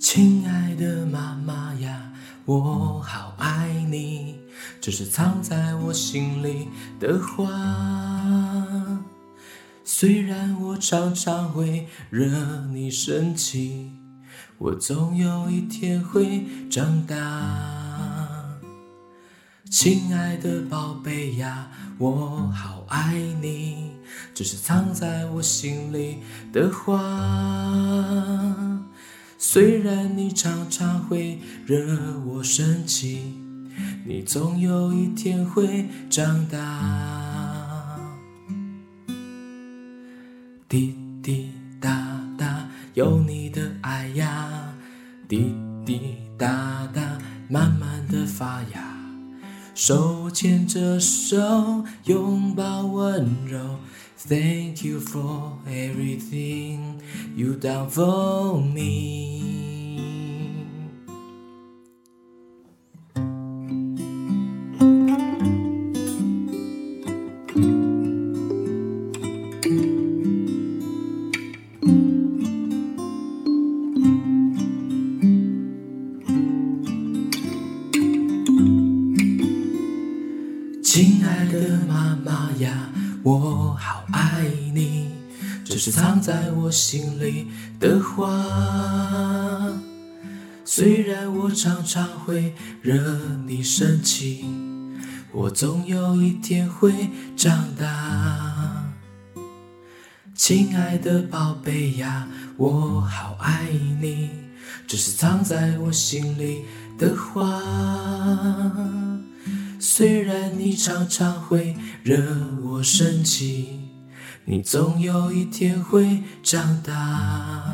亲爱的妈妈呀我好爱你这是藏在我心里的话虽然我常常会惹你生气我总有一天会长大亲爱的宝贝呀我好爱你这是藏在我心里的话虽然你常常会惹我生气，你总有一天会长大。滴滴答答，有你的爱呀，滴滴答答，慢慢的发芽。手牵着手，拥抱温柔。Thank you for everything you done for me。 亲爱的妈妈呀。我好爱你，这是藏在我心里的话。虽然我常常会惹你生气，我总有一天会长大。亲爱的宝贝呀，我好爱你，这是藏在我心里的话。虽然你常常会惹我生气，你总有一天会长大。